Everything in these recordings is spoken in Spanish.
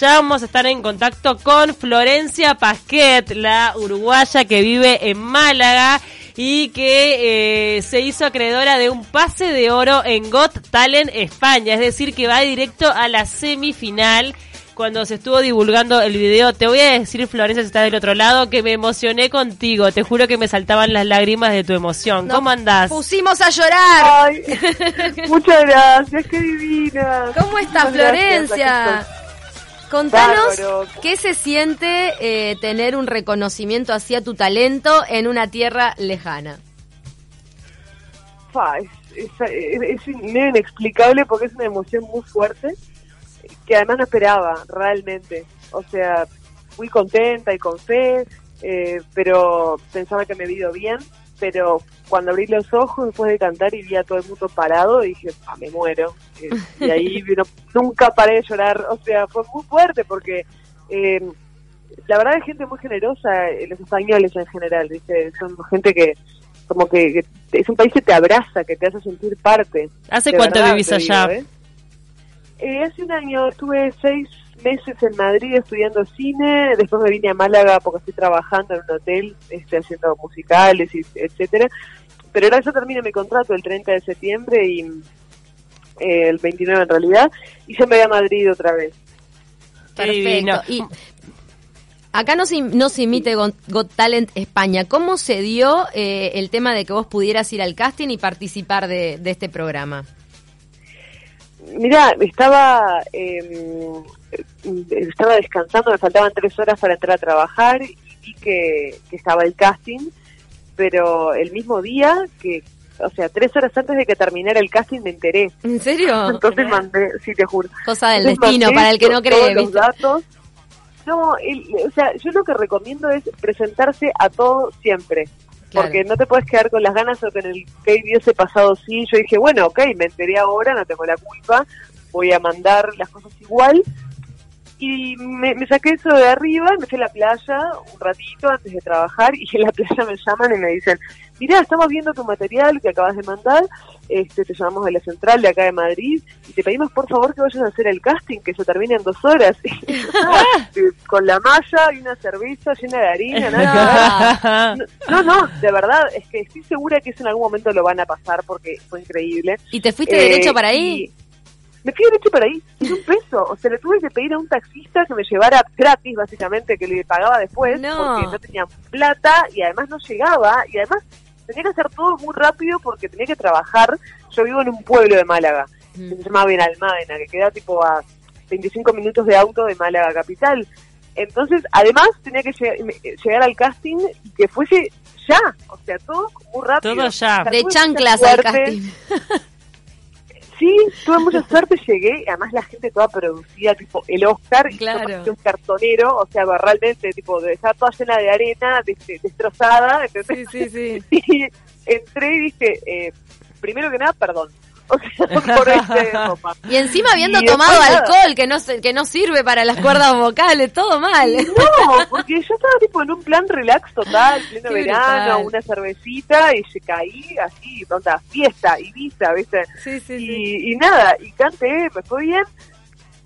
Ya vamos a estar en contacto con Florencia Pasquet, la uruguaya que vive en Málaga y que eh, se hizo acreedora de un pase de oro en Got Talent España, es decir, que va directo a la semifinal. Cuando se estuvo divulgando el video, te voy a decir, Florencia, si estás del otro lado, que me emocioné contigo. Te juro que me saltaban las lágrimas de tu emoción. ¿Cómo andás? Pusimos a llorar. Ay, muchas gracias, qué divina. ¿Cómo estás, gracias, Florencia? Contanos Bárbaro. qué se siente eh, tener un reconocimiento hacia tu talento en una tierra lejana. es, es- es- inexplicable porque es una emoción muy fuerte que además no esperaba realmente. O sea, muy contenta y con fe, eh, pero pensaba que me había ido bien. Pero cuando abrí los ojos después de cantar y vi a todo el mundo parado, dije, ah, me muero. Eh, y ahí vino- nunca paré de llorar. O sea, fue muy fuerte porque eh, la verdad es gente muy generosa, eh, los españoles en general, ¿viste? Son gente que, como que, que es un país que te abraza, que te hace sentir parte. ¿Hace cuánto verdad, vivís digo, allá? ¿eh? Eh, hace un año estuve seis meses en Madrid estudiando cine, después me vine a Málaga porque estoy trabajando en un hotel, este, haciendo musicales, y etcétera. Pero ahora yo termino mi contrato el 30 de septiembre y eh, el 29 en realidad, y yo me voy a Madrid otra vez. Perfecto. Y acá nos, im- nos imite Got, Got Talent España. ¿Cómo se dio eh, el tema de que vos pudieras ir al casting y participar de, de este programa? Mira, estaba eh, estaba descansando, me faltaban tres horas para entrar a trabajar y vi que, que estaba el casting, pero el mismo día que, o sea, tres horas antes de que terminara el casting me enteré. ¿En serio? Entonces mandé, sí te juro. Cosa del Entonces destino, para el que no cree. todos los datos. No, el- o sea, yo lo que recomiendo es presentarse a todo siempre. Porque no te puedes quedar con las ganas o en el que hubiese pasado sí. Yo dije, bueno, ok, me enteré ahora, no tengo la culpa, voy a mandar las cosas igual. Y me, me saqué eso de arriba, me fui a la playa un ratito antes de trabajar y en la playa me llaman y me dicen, mirá, estamos viendo tu material que acabas de mandar, este, te llamamos de la central de acá de Madrid y te pedimos por favor que vayas a hacer el casting, que se termine en dos horas. Con la malla y una cerveza llena de harina, nada. No, no, de verdad, es que estoy segura que eso en algún momento lo van a pasar porque fue increíble. ¿Y te fuiste Eh, derecho para ahí? y Me fui derecho para ahí, sin un peso. O sea, le tuve que pedir a un taxista que me llevara gratis, básicamente, que le pagaba después, No. porque no tenía plata y además no llegaba. Y además tenía que hacer todo muy rápido porque tenía que trabajar. Yo vivo en un pueblo de Málaga, Mm. que se llama Benalmádena, que queda tipo a 25 minutos de auto de Málaga capital. Entonces, además, tenía que lleg- me- llegar al casting y que fuese ya. O sea, todo muy rápido. Todo ya. O sea, De chanclas al casting. Sí, tuve mucha suerte, llegué, y además la gente toda producida, tipo el Oscar, y Claro. parecía un cartonero, o sea, realmente, tipo, de estar toda llena de arena, de- de- destrozada, ¿entendés? Sí, sí, sí. Y entré y dije, eh, primero que nada, perdón. O sea, por este ropa. Y encima habiendo Y tomado nada. alcohol que no que no sirve para las cuerdas vocales, todo mal. No, porque yo estaba tipo en un plan relax total, pleno Qué verano, brutal. una cervecita, y se caí así, tonta, fiesta, Ibiza, ¿viste? Sí, sí, y, y nada, y canté, me fue bien.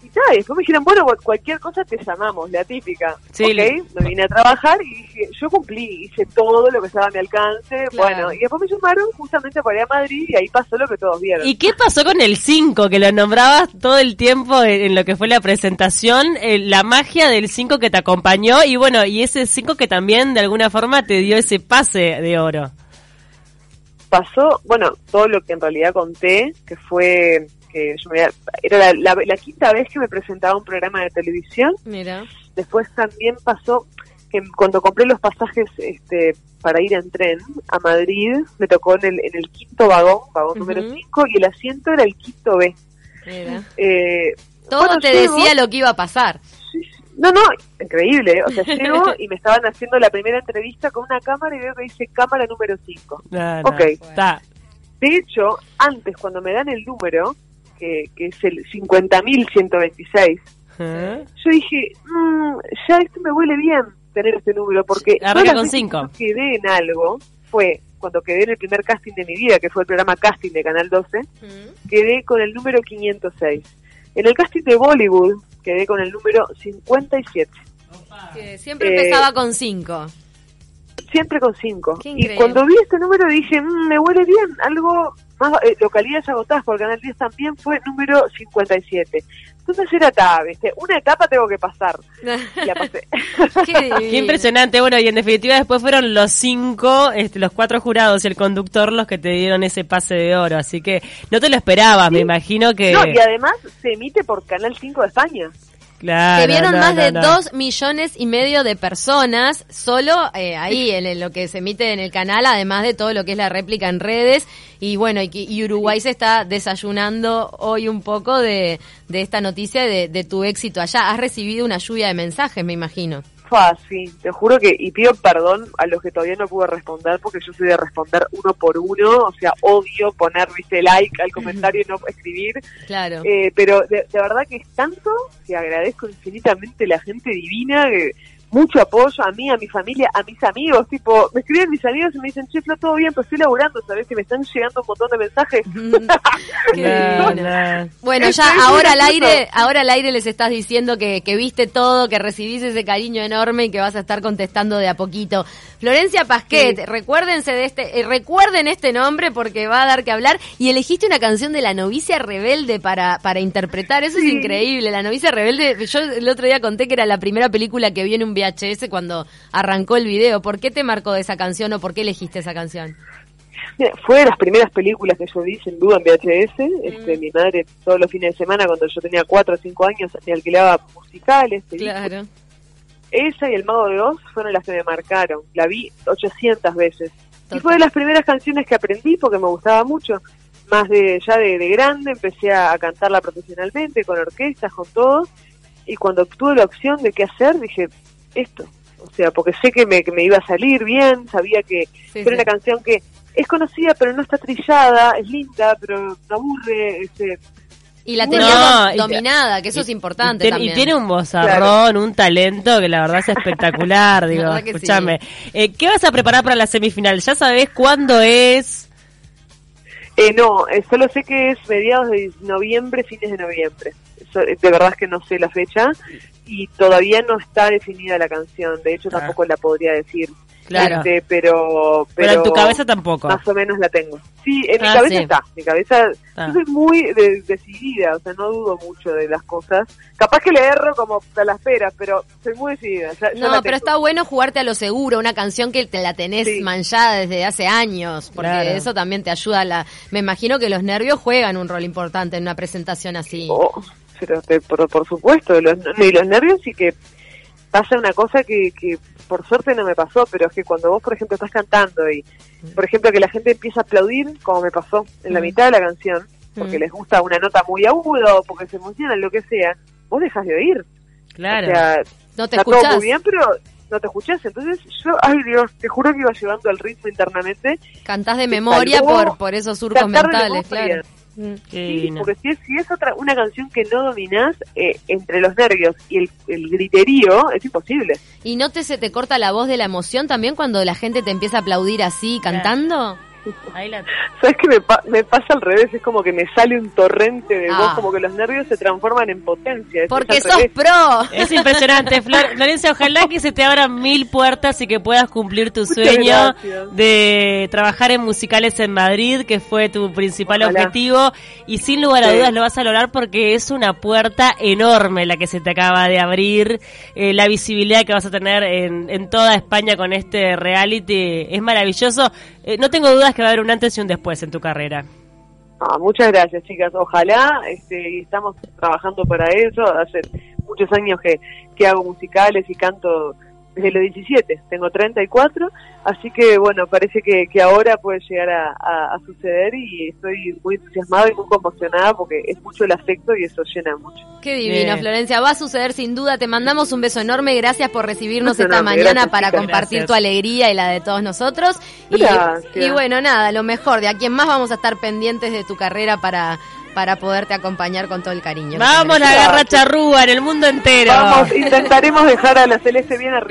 Y y después me dijeron, bueno, cual- cualquier cosa te llamamos, la típica. Sí, ok, me vine a trabajar y dije, yo cumplí, hice todo lo que estaba a mi alcance. Claro. Bueno, y después me llamaron justamente para ir a Madrid y ahí pasó lo que todos vieron. ¿Y qué pasó con el 5 que lo nombrabas todo el tiempo en, en lo que fue la presentación? Eh, la magia del 5 que te acompañó y bueno, y ese 5 que también de alguna forma te dio ese pase de oro. pasó, bueno, todo lo que en realidad conté, que fue que yo me, había- era la, la- la quinta vez que me presentaba a un programa de televisión. Mira. Después también pasó que cuando compré los pasajes este, para ir en tren a Madrid, me tocó en el, en el quinto vagón, vagón número Ujú. 5, y el asiento era el quinto B. Mira. Eh, Todo bueno, te llego- decía lo que iba a pasar. No, no, increíble. O sea, llego y me estaban haciendo la primera entrevista con una cámara y veo que dice cámara número 5. No, no, Ok. Está. De hecho, antes, cuando me dan el número, que, que es el 50.126, ¿Eh? yo dije, "Mm, ya esto me huele bien tener este número, porque arranca con que cinco. quedé en algo, fue cuando quedé en el primer casting de mi vida, que fue el programa Casting de Canal 12, quedé con el número 506. En el casting de Bollywood, quedé con el número 57. Que siempre Eh, empezaba con cinco. Siempre con 5. Qué Y cuando vi este número dije, "Mm, me huele bien, algo más, eh, localidades agotadas por Canal 10 también fue número 57. Entonces era ta, ¿viste? Una etapa tengo que pasar. Y la pasé. Qué impresionante. Bueno, y en definitiva después fueron los cinco, este, los cuatro jurados y el conductor los que te dieron ese pase de oro. Así que no te lo esperabas, me imagino que... No, y además se emite por Canal 5 de España. Claro, Te vieron no, más no, de no. dos millones y medio de personas solo eh, ahí en lo que se emite en el canal, además de todo lo que es la réplica en redes. Y bueno, y, que- y Uruguay se está desayunando hoy un poco de, de esta noticia de, de tu éxito allá. Has recibido una lluvia de mensajes, me imagino. Fácil, te juro que, y pido perdón a los que todavía no pude responder, porque yo soy de responder uno por uno, o sea, odio poner, viste, like al comentario y no escribir, Claro. Eh, pero de, de verdad que es tanto que agradezco infinitamente la gente divina, que mucho apoyo a mí, a mi familia, a mis amigos, tipo, me escriben mis amigos y me dicen, che, Flo, todo bien, pero estoy laburando, ¿sabes? Que me están llegando un montón de mensajes. No, no. Bueno, ya ahora al aire, ahora al aire les estás diciendo que, que viste todo, que recibís ese cariño enorme y que vas a estar contestando de a poquito. Florencia Pasquet, Sí. recuérdense de este, eh, recuerden este nombre porque va a dar que hablar y elegiste una canción de la novicia rebelde para, para interpretar, eso es increíble, la novicia rebelde, yo el otro día conté que era la primera película que vi en un VHS cuando arrancó el video, ¿por qué te marcó esa canción o por qué elegiste esa canción? Mira, Fue de las primeras películas que yo vi, sin duda, en VHS. Este, Mi madre, todos los fines de semana, cuando yo tenía 4 o 5 años, me alquilaba musicales. Claro. Esa y El Mago de Oz fueron las que me marcaron. La vi 800 veces. Total. Y fue de las primeras canciones que aprendí porque me gustaba mucho. Más de ya de, de grande empecé a, a cantarla profesionalmente, con orquestas, con todo. Y cuando tuve la opción de qué hacer, dije, esto. O sea, porque sé que me, que me iba a salir bien, sabía que Sí, era sí. una canción que es conocida, pero no está trillada, es linda, pero no aburre. Este, Y la No, tenía y te- dominada, que eso es Y, importante y también. tiene un vozarrón, un talento que la verdad es espectacular, digo, sí. escúchame. Eh, ¿Qué vas a preparar para la semifinal? ¿Ya sabés cuándo es? Eh, no, eh, solo sé que es mediados de noviembre, fines de noviembre. Eh, de verdad es que no sé la fecha y todavía no está definida la canción. De hecho, Ah. tampoco la podría decir. Claro. Este, pero, Pero en tu cabeza tampoco. Más o menos la tengo. Sí, en mi Ah, cabeza sí. está. Mi cabeza. Ah. Yo soy muy de- decidida, o sea, no dudo mucho de las cosas. Capaz que le erro como a las peras, pero soy muy decidida. ya- No, pero está bueno jugarte a lo seguro, una canción que te la tenés Sí. manchada desde hace años, porque Claro. eso también te ayuda a la... Me imagino que los nervios juegan un rol importante en una presentación así. Oh, pero te- por, por supuesto, los, y los nervios y que pasa una cosa que, que por suerte no me pasó, pero es que cuando vos, por ejemplo, estás cantando y, por ejemplo, que la gente empieza a aplaudir, como me pasó en la Mm. mitad de la canción, porque Mm. les gusta una nota muy aguda o porque se emocionan, lo que sea, vos dejas de oír. Claro. O sea, No te está todo escuchás. muy bien, pero no te escuchás. Entonces yo, ay Dios, te juro que iba llevando el ritmo internamente. Cantás de memoria salvó por, por esos surcos mentales, claro. Mm. Sí, porque si es, si es otra una canción que no dominás, eh, entre los nervios y el, el griterío, es imposible. ¿Y no te se te corta la voz de la emoción también cuando la gente te empieza a aplaudir así cantando? Ahí la- ¿Sabes qué me, pa- me pasa al revés? Es como que me sale un torrente de Ah. voz, como que los nervios se transforman en potencia. Es- Porque sos revés. pro. Es impresionante, Flor. Florencia, ojalá que se te abran mil puertas y que puedas cumplir tu Muchas sueño gracias. de trabajar en musicales en Madrid, que fue tu principal Ojalá. objetivo. Y sin lugar a Sí. dudas lo vas a lograr porque es una puerta enorme la que se te acaba de abrir. Eh, la visibilidad que vas a tener en, en toda España con este reality es maravilloso. Eh, no tengo dudas que va a haber un antes y un después en tu carrera. Ah, muchas gracias, chicas. Ojalá, este, estamos trabajando para eso. Hace muchos años que hago musicales y canto desde los 17. Tengo 34, así que bueno, parece que, que ahora puede llegar a, a- a suceder y estoy muy entusiasmada y muy conmocionada porque es mucho el afecto y eso llena mucho. Qué divino, Bien. Florencia. Va a suceder sin duda. Te mandamos un beso enorme. Gracias por recibirnos Beso esta enorme. mañana Gracias, para chicas. compartir Gracias. tu alegría y la de todos nosotros. Y, bueno, nada, lo mejor. De a quien más vamos a estar pendientes de tu carrera para, para poderte acompañar con todo el cariño. Vamos la garra charrúa en el mundo entero. Vamos, intentaremos dejar a la Celeste bien arriba.